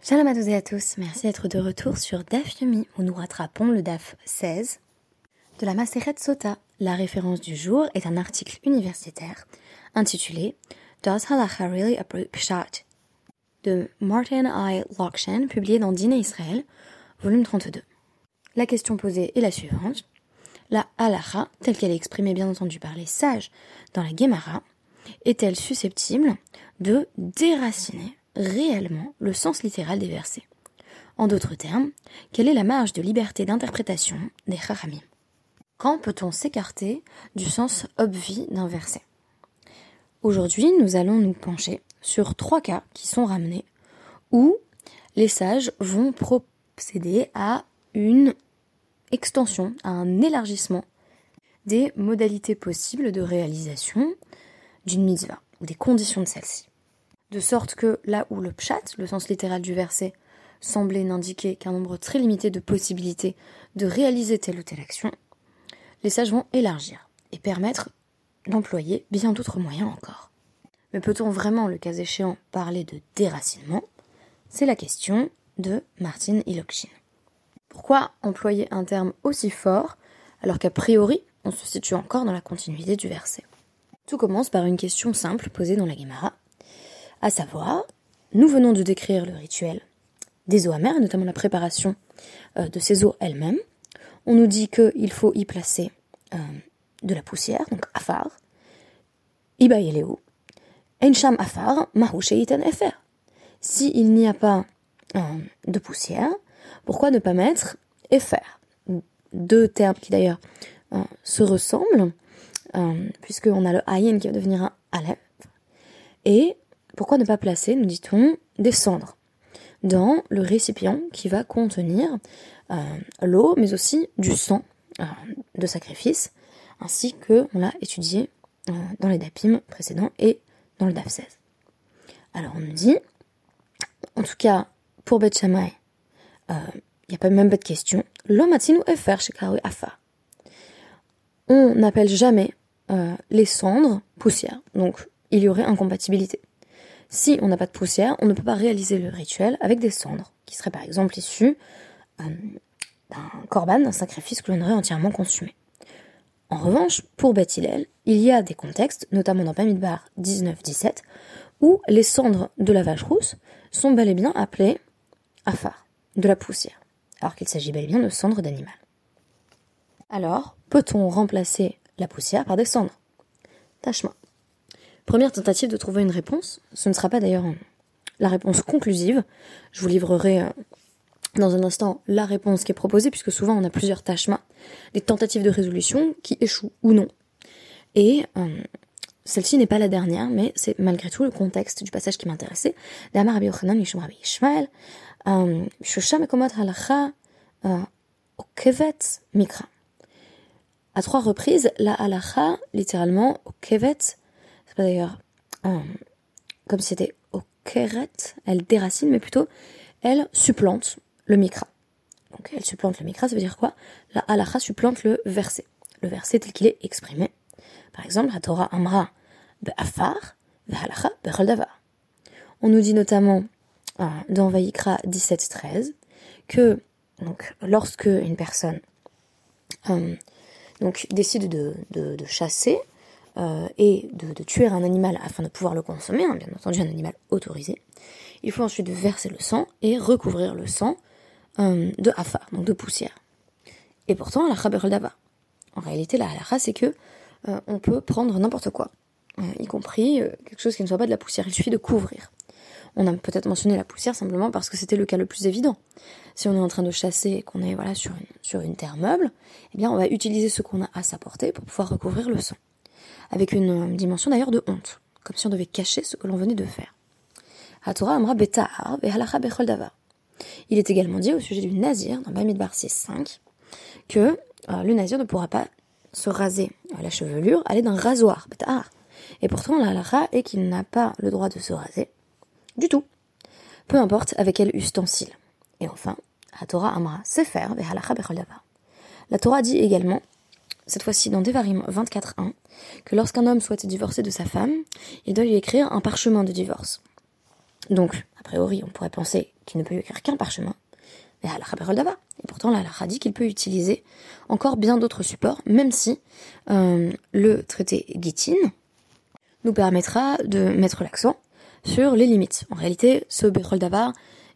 Shalom à tous et à tous, merci d'être de retour sur DAF Yomi où nous rattrapons le DAF 16 de la Maseret Sota. La référence du jour est un article universitaire intitulé Does Halacha Really Uproot Pshat? de Martin I. Lokshen, publié dans Dîner Israël, volume 32. La question posée est la suivante. La halacha, telle qu'elle est exprimée bien entendu par les sages dans la Gemara, est-elle susceptible de déraciner réellement le sens littéral des versets. En d'autres termes, quelle est la marge de liberté d'interprétation des Chachamim Quand peut-on s'écarter du sens obvi d'un verset? Aujourd'hui, nous allons nous pencher sur trois cas qui sont ramenés où les sages vont procéder à une extension, à un élargissement des modalités possibles de réalisation d'une mitzvah ou des conditions de celle-ci de sorte que là où le pshat, le sens littéral du verset, semblait n'indiquer qu'un nombre très limité de possibilités de réaliser telle ou telle action, les sages vont élargir et permettre d'employer bien d'autres moyens encore. Mais peut-on vraiment, le cas échéant, parler de déracinement? C'est la question de Martin Ilokshin. Pourquoi employer un terme aussi fort alors qu'a priori on se situe encore dans la continuité du verset? Tout commence par une question simple posée dans la Gemara à savoir, nous venons de décrire le rituel des eaux amères, notamment la préparation euh, de ces eaux elles-mêmes. On nous dit qu'il faut y placer euh, de la poussière, donc afar, ibayeleo, ensham afar, mahusheiten efer. S'il n'y a pas euh, de poussière, pourquoi ne pas mettre efer? Deux termes qui d'ailleurs se ressemblent, puisqu'on a le ayin qui va devenir un aleph, et pourquoi ne pas placer, nous dit-on, des cendres dans le récipient qui va contenir euh, l'eau, mais aussi du sang euh, de sacrifice, ainsi que on l'a étudié euh, dans les dapim précédents et dans le daf 16. Alors on nous dit, en tout cas pour Beth il n'y a pas même pas de question. L'homme chez afa. On n'appelle jamais les cendres poussière, donc il y aurait incompatibilité. Si on n'a pas de poussière, on ne peut pas réaliser le rituel avec des cendres, qui seraient par exemple issues euh, d'un corban, d'un sacrifice que l'on aurait entièrement consumé. En revanche, pour Beth il y a des contextes, notamment dans Bamidbar 19-17, où les cendres de la vache rousse sont bel et bien appelées afar, de la poussière, alors qu'il s'agit bel et bien de cendres d'animal. Alors, peut-on remplacer la poussière par des cendres? Tâche-moi. Première tentative de trouver une réponse. Ce ne sera pas d'ailleurs la réponse conclusive. Je vous livrerai euh, dans un instant la réponse qui est proposée, puisque souvent on a plusieurs tâches des tentatives de résolution qui échouent ou non. Et euh, celle-ci n'est pas la dernière, mais c'est malgré tout le contexte du passage qui m'intéressait. mikra. À trois reprises, la halacha, littéralement, d'ailleurs euh, comme c'était au keret, elle déracine, mais plutôt elle supplante le mikra. Donc elle supplante le mikra, ça veut dire quoi? La halacha supplante le verset, le verset tel qu'il est exprimé. Par exemple, la Torah amra be'afar ve'halacha be'choldavar. On nous dit notamment euh, dans Vayikra 17-13 que donc, lorsque une personne euh, donc, décide de, de chasser, euh, et de, tuer un animal afin de pouvoir le consommer, hein, bien entendu un animal autorisé, il faut ensuite verser le sang et recouvrir le sang euh, de afar, donc de poussière. Et pourtant, la dava. En réalité, la halakha, c'est que euh, on peut prendre n'importe quoi, y compris quelque chose qui ne soit pas de la poussière. Il suffit de couvrir. On a peut-être mentionné la poussière simplement parce que c'était le cas le plus évident. Si on est en train de chasser et qu'on est voilà sur une, sur une terre meuble, eh bien on va utiliser ce qu'on a à sa portée pour pouvoir recouvrir le sang avec une dimension d'ailleurs de honte, comme si on devait cacher ce que l'on venait de faire. Il est également dit au sujet du nazir, dans Bamidbar 6.5, que euh, le nazir ne pourra pas se raser la chevelure, aller d'un rasoir, Et pourtant, la est qu'il n'a pas le droit de se raser du tout, peu importe avec quel ustensile. Et enfin, la Torah Amra Sefer La Torah dit également cette fois-ci dans Devarim 24.1, que lorsqu'un homme souhaite divorcer de sa femme, il doit lui écrire un parchemin de divorce. Donc, a priori, on pourrait penser qu'il ne peut écrire qu'un parchemin. Mais halakha dava. Et pourtant, la halakha dit qu'il peut utiliser encore bien d'autres supports, même si euh, le traité Gittin nous permettra de mettre l'accent sur les limites. En réalité, ce Bechol Davar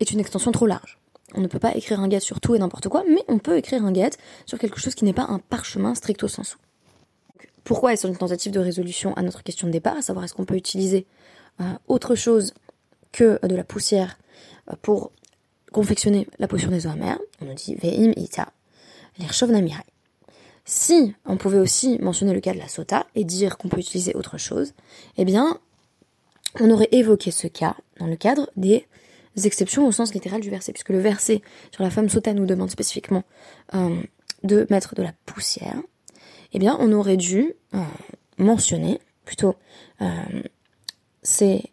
est une extension trop large. On ne peut pas écrire un guet sur tout et n'importe quoi, mais on peut écrire un guet sur quelque chose qui n'est pas un parchemin stricto sensu. Pourquoi est-ce une tentative de résolution à notre question de départ, à savoir est-ce qu'on peut utiliser euh, autre chose que de la poussière euh, pour confectionner la potion des eaux amères On nous dit Ve'im ita, namirai. Si on pouvait aussi mentionner le cas de la sota et dire qu'on peut utiliser autre chose, eh bien, on aurait évoqué ce cas dans le cadre des exceptions au sens littéral du verset, puisque le verset sur la femme sota nous demande spécifiquement euh, de mettre de la poussière, eh bien on aurait dû euh, mentionner, plutôt, euh, c'est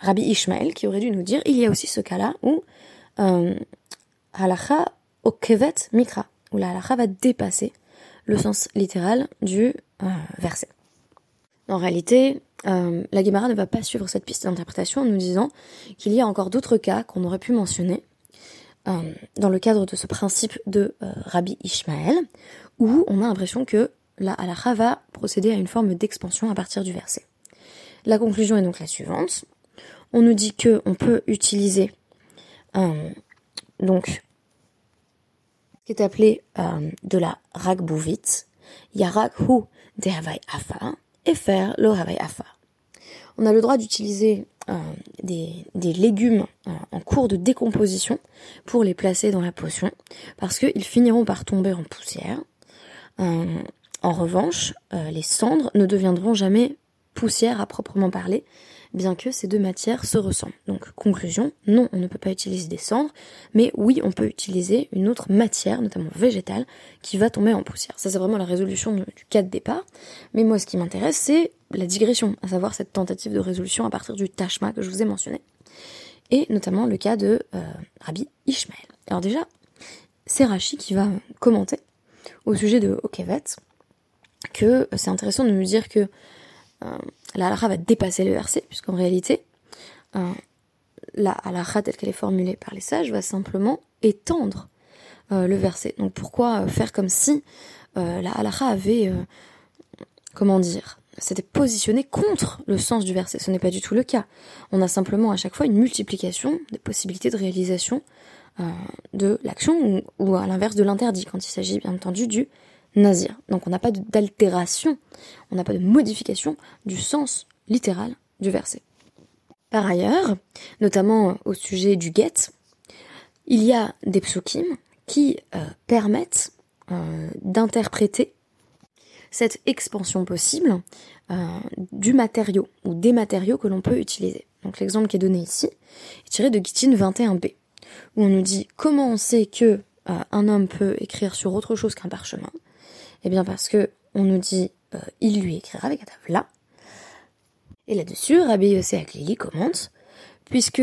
Rabbi Ishmael qui aurait dû nous dire, il y a aussi ce cas-là où halacha kevet mikra, où la halacha va dépasser le sens littéral du verset. En réalité, euh, la Guémara ne va pas suivre cette piste d'interprétation en nous disant qu'il y a encore d'autres cas qu'on aurait pu mentionner euh, dans le cadre de ce principe de euh, Rabbi Ishmael, où on a l'impression que la halakha va procéder à une forme d'expansion à partir du verset. La conclusion est donc la suivante. On nous dit que on peut utiliser donc ce qui est appelé de la rakbouvit, yarak hu de afa, faire le travail afa. On a le droit d'utiliser euh, des, légumes euh, en cours de décomposition pour les placer dans la potion, parce qu'ils finiront par tomber en poussière. Euh, en revanche, les cendres ne deviendront jamais poussière à proprement parler, bien que ces deux matières se ressemblent. Donc conclusion, non, on ne peut pas utiliser des cendres, mais oui, on peut utiliser une autre matière, notamment végétale, qui va tomber en poussière. Ça c'est vraiment la résolution du cas de départ. Mais moi ce qui m'intéresse c'est la digression, à savoir cette tentative de résolution à partir du tashma que je vous ai mentionné. Et notamment le cas de euh, Rabbi Ishmael. Alors déjà, c'est Rashi qui va commenter au sujet de Okevet que c'est intéressant de nous dire que la halakha va dépasser le verset, puisqu'en réalité, euh, la halakha telle qu'elle est formulée par les sages va simplement étendre euh, le verset. Donc pourquoi faire comme si la halakha avait, comment dire, s'était positionnée contre le sens du verset Ce n'est pas du tout le cas. On a simplement à chaque fois une multiplication des possibilités de réalisation de l'action ou, à l'inverse de l'interdit, quand il s'agit bien entendu du nazir. Donc on n'a pas d'altération, on n'a pas de modification du sens littéral du verset. Par ailleurs, notamment au sujet du get, il y a des psukim qui euh, permettent euh, d'interpréter cette expansion possible euh, du matériau ou des matériaux que l'on peut utiliser. Donc l'exemple qui est donné ici est tiré de Gittin 21b, où on nous dit comment on sait que un homme peut écrire sur autre chose qu'un parchemin. Eh bien parce que on nous dit euh, il lui écrira avec là. Et là-dessus, Rabbi Aklili commente, puisque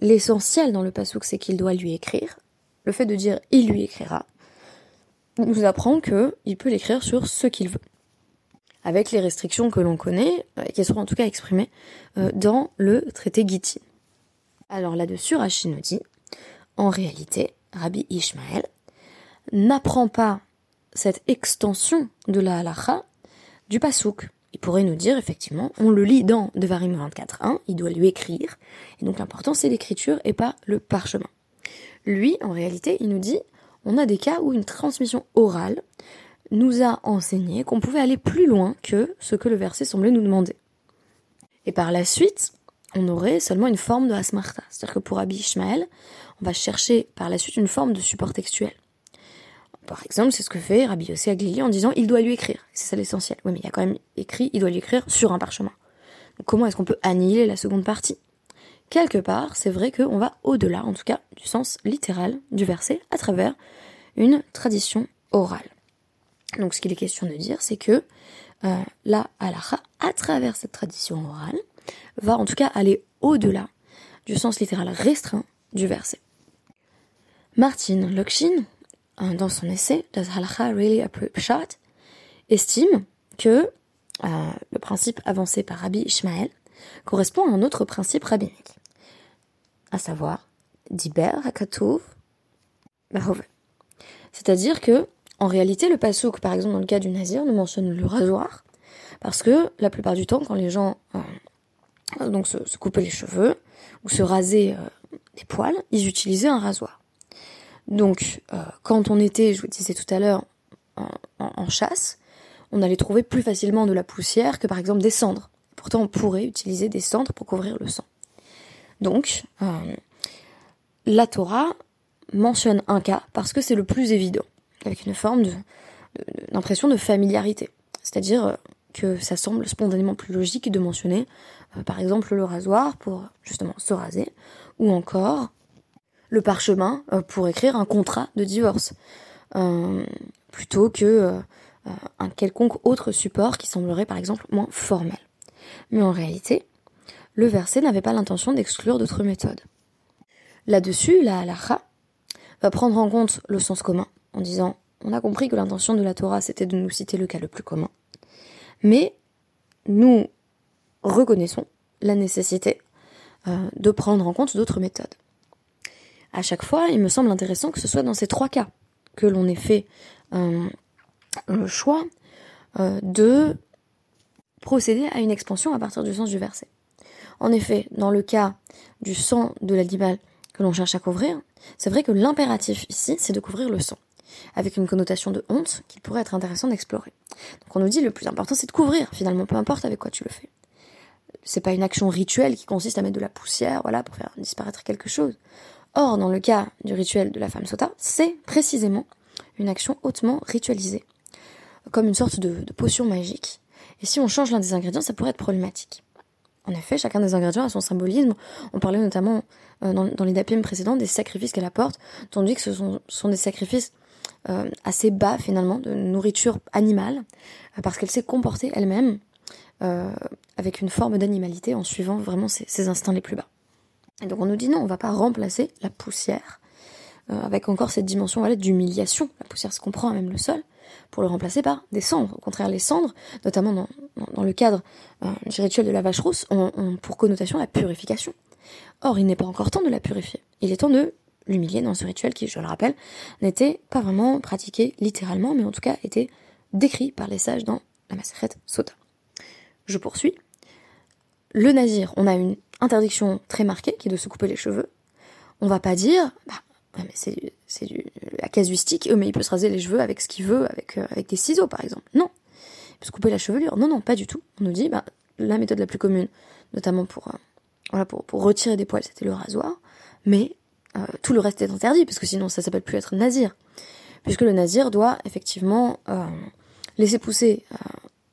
l'essentiel dans le pasouk c'est qu'il doit lui écrire, le fait de dire il lui écrira, nous apprend que il peut l'écrire sur ce qu'il veut. Avec les restrictions que l'on connaît, euh, et qui seront en tout cas exprimées euh, dans le traité Gittin. Alors là-dessus, Rachid nous dit, en réalité, Rabbi Ishmael n'apprend pas cette extension de la halacha du pasouk. Il pourrait nous dire, effectivement, on le lit dans Devarim 24.1, il doit lui écrire, et donc l'important c'est l'écriture et pas le parchemin. Lui, en réalité, il nous dit, on a des cas où une transmission orale nous a enseigné qu'on pouvait aller plus loin que ce que le verset semblait nous demander. Et par la suite, on aurait seulement une forme de asmarta. C'est-à-dire que pour Abi Ishmael, va chercher par la suite une forme de support textuel. Par exemple, c'est ce que fait Rabbi Yossi Aglili en disant il doit lui écrire. C'est ça l'essentiel. Oui, mais il y a quand même écrit il doit lui écrire sur un parchemin. Comment est-ce qu'on peut annihiler la seconde partie? Quelque part, c'est vrai qu'on va au-delà, en tout cas, du sens littéral du verset à travers une tradition orale. Donc, ce qu'il est question de dire, c'est que euh, la halacha, à travers cette tradition orale, va en tout cas aller au-delà du sens littéral restreint du verset. Martin Lokshin, dans son essai, Does Halacha Really a Pshat, estime que euh, le principe avancé par Rabbi Ishmael correspond à un autre principe rabbinique. à savoir Diber Hakatouv C'est-à-dire que, en réalité, le pasouk, par exemple, dans le cas du nazir, ne mentionne le rasoir, parce que la plupart du temps, quand les gens euh, donc se, coupaient les cheveux ou se rasaient euh, des poils, ils utilisaient un rasoir. Donc, euh, quand on était, je vous disais tout à l'heure, en, chasse, on allait trouver plus facilement de la poussière que par exemple des cendres. Pourtant, on pourrait utiliser des cendres pour couvrir le sang. Donc, la Torah mentionne un cas parce que c'est le plus évident, avec une forme d'impression de, familiarité. C'est-à-dire euh, que ça semble spontanément plus logique de mentionner, euh, par exemple, le rasoir pour justement se raser, ou encore le parchemin euh, pour écrire un contrat de divorce, plutôt que un quelconque autre support qui semblerait par exemple moins formel. Mais en réalité, le verset n'avait pas l'intention d'exclure d'autres méthodes. Là-dessus, la halakha va prendre en compte le sens commun, en disant on a compris que l'intention de la Torah c'était de nous citer le cas le plus commun, mais nous reconnaissons la nécessité euh, de prendre en compte d'autres méthodes. À chaque fois, il me semble intéressant que ce soit dans ces trois cas que l'on ait fait euh, le choix euh, de procéder à une expansion à partir du sens du verset. En effet, dans le cas du sang de l'animal que l'on cherche à couvrir, c'est vrai que l'impératif ici, c'est de couvrir le sang, avec une connotation de honte qu'il pourrait être intéressant d'explorer. Donc on nous dit le plus important c'est de couvrir, finalement, peu importe avec quoi tu le fais. C'est pas une action rituelle qui consiste à mettre de la poussière, voilà, pour faire disparaître quelque chose. Or, dans le cas du rituel de la femme sota, c'est précisément une action hautement ritualisée, comme une sorte de, potion magique. Et si on change l'un des ingrédients, ça pourrait être problématique. En effet, chacun des ingrédients a son symbolisme. On parlait notamment euh, dans, les dapim précédents des sacrifices qu'elle apporte, tandis que ce sont, des sacrifices euh, assez bas finalement, de nourriture animale, euh, parce qu'elle s'est comportée elle-même avec une forme d'animalité en suivant vraiment ses, instincts les plus bas. Et donc on nous dit non, on va pas remplacer la poussière avec encore cette dimension d'humiliation. La poussière se comprend, même le sol, pour le remplacer par des cendres. Au contraire, les cendres, notamment dans, dans le cadre euh, du rituel de la vache rousse, ont, pour connotation la purification. Or, il n'est pas encore temps de la purifier. Il est temps de l'humilier dans ce rituel qui, je le rappelle, n'était pas vraiment pratiqué littéralement, mais en tout cas était décrit par les sages dans la Maseret Sota. Je poursuis. Le nazir, on a une interdiction très marquée qui est de se couper les cheveux. On va pas dire, bah, mais c'est, du, la casuistique, mais il peut se raser les cheveux avec ce qu'il veut, avec, euh, avec des ciseaux par exemple. Non se couper la chevelure. Non, non, pas du tout. On nous dit, bah, la méthode la plus commune, notamment pour, euh, pour, retirer des poils, c'était le rasoir. Mais euh, tout le reste est interdit, parce que sinon ça s'appelle plus être nazir. Puisque le nazir doit effectivement euh, laisser pousser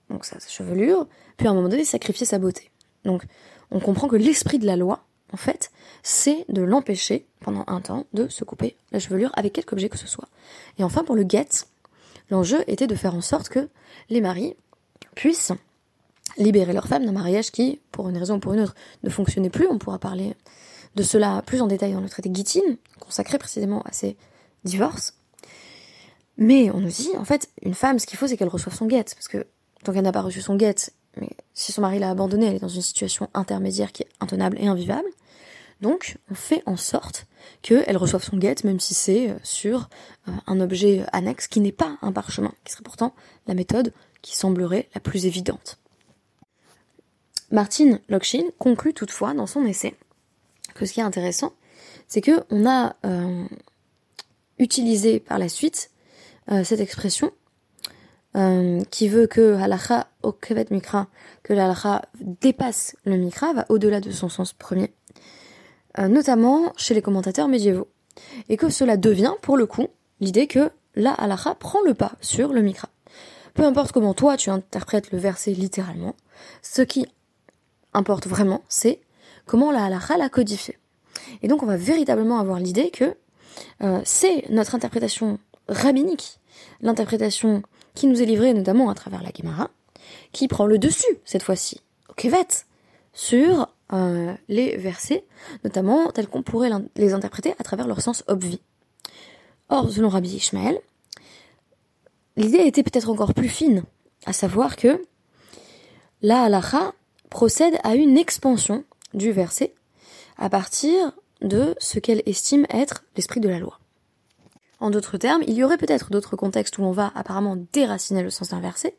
donc sa, chevelure, puis à un moment donné sacrifier sa beauté. Donc on comprend que l'esprit de la loi, en fait, c'est de l'empêcher pendant un temps de se couper la chevelure avec quelque objet que ce soit. Et enfin pour le guet, L'enjeu était de faire en sorte que les maris puissent libérer leurs femmes d'un mariage qui, pour une raison ou pour une autre, ne fonctionnait plus. On pourra parler de cela plus en détail dans le traité Gittin, consacré précisément à ces divorces. Mais on nous dit, en fait, une femme, ce qu'il faut, c'est qu'elle reçoive son guette, parce que tant qu'elle n'a pas reçu son guette, mais si son mari l'a abandonnée, elle est dans une situation intermédiaire qui est intenable et invivable. Donc, on fait en sorte qu'elle reçoive son guette, même si c'est euh, sur euh, un objet annexe qui n'est pas un parchemin, qui serait pourtant la méthode qui semblerait la plus évidente. Martine Lokshin conclut toutefois dans son essai que ce qui est intéressant, c'est que on a euh, utilisé par la suite cette expression qui veut que halacha au mikra, que l'halacha dépasse le mikra, va au-delà de son sens premier, euh, notamment chez les commentateurs médiévaux. Et que cela devient, pour le coup, l'idée que la prend le pas sur le mikra. Peu importe comment toi tu interprètes le verset littéralement, ce qui importe vraiment, c'est comment la l'a codifié. Et donc on va véritablement avoir l'idée que euh, c'est notre interprétation rabbinique, l'interprétation qui nous est livrée notamment à travers la Gemara, qui prend le dessus cette fois-ci, au Kevet, sur euh, les versets, notamment tels qu'on pourrait les interpréter à travers leur sens obvi. Or, selon Rabbi Ishmael, l'idée était peut-être encore plus fine, à savoir que la halacha procède à une expansion du verset à partir de ce qu'elle estime être l'esprit de la loi. En d'autres termes, il y aurait peut-être d'autres contextes où on va apparemment déraciner le sens inversé,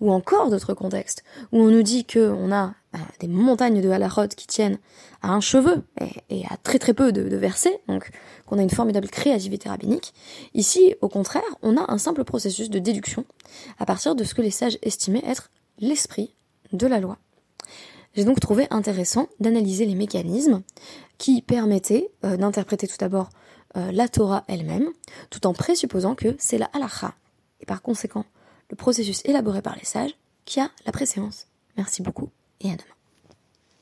ou encore d'autres contextes où on nous dit qu'on a euh, des montagnes de halachot qui tiennent à un cheveu et, à très très peu de, versets, donc qu'on a une formidable créativité rabbinique. Ici, au contraire, on a un simple processus de déduction à partir de ce que les sages estimaient être l'esprit de la loi. J'ai donc trouvé intéressant d'analyser les mécanismes qui permettaient euh, d'interpréter tout d'abord euh, la Torah elle-même, tout en présupposant que c'est la halacha, et par conséquent le processus élaboré par les sages, qui a la préséance. Merci beaucoup et à demain.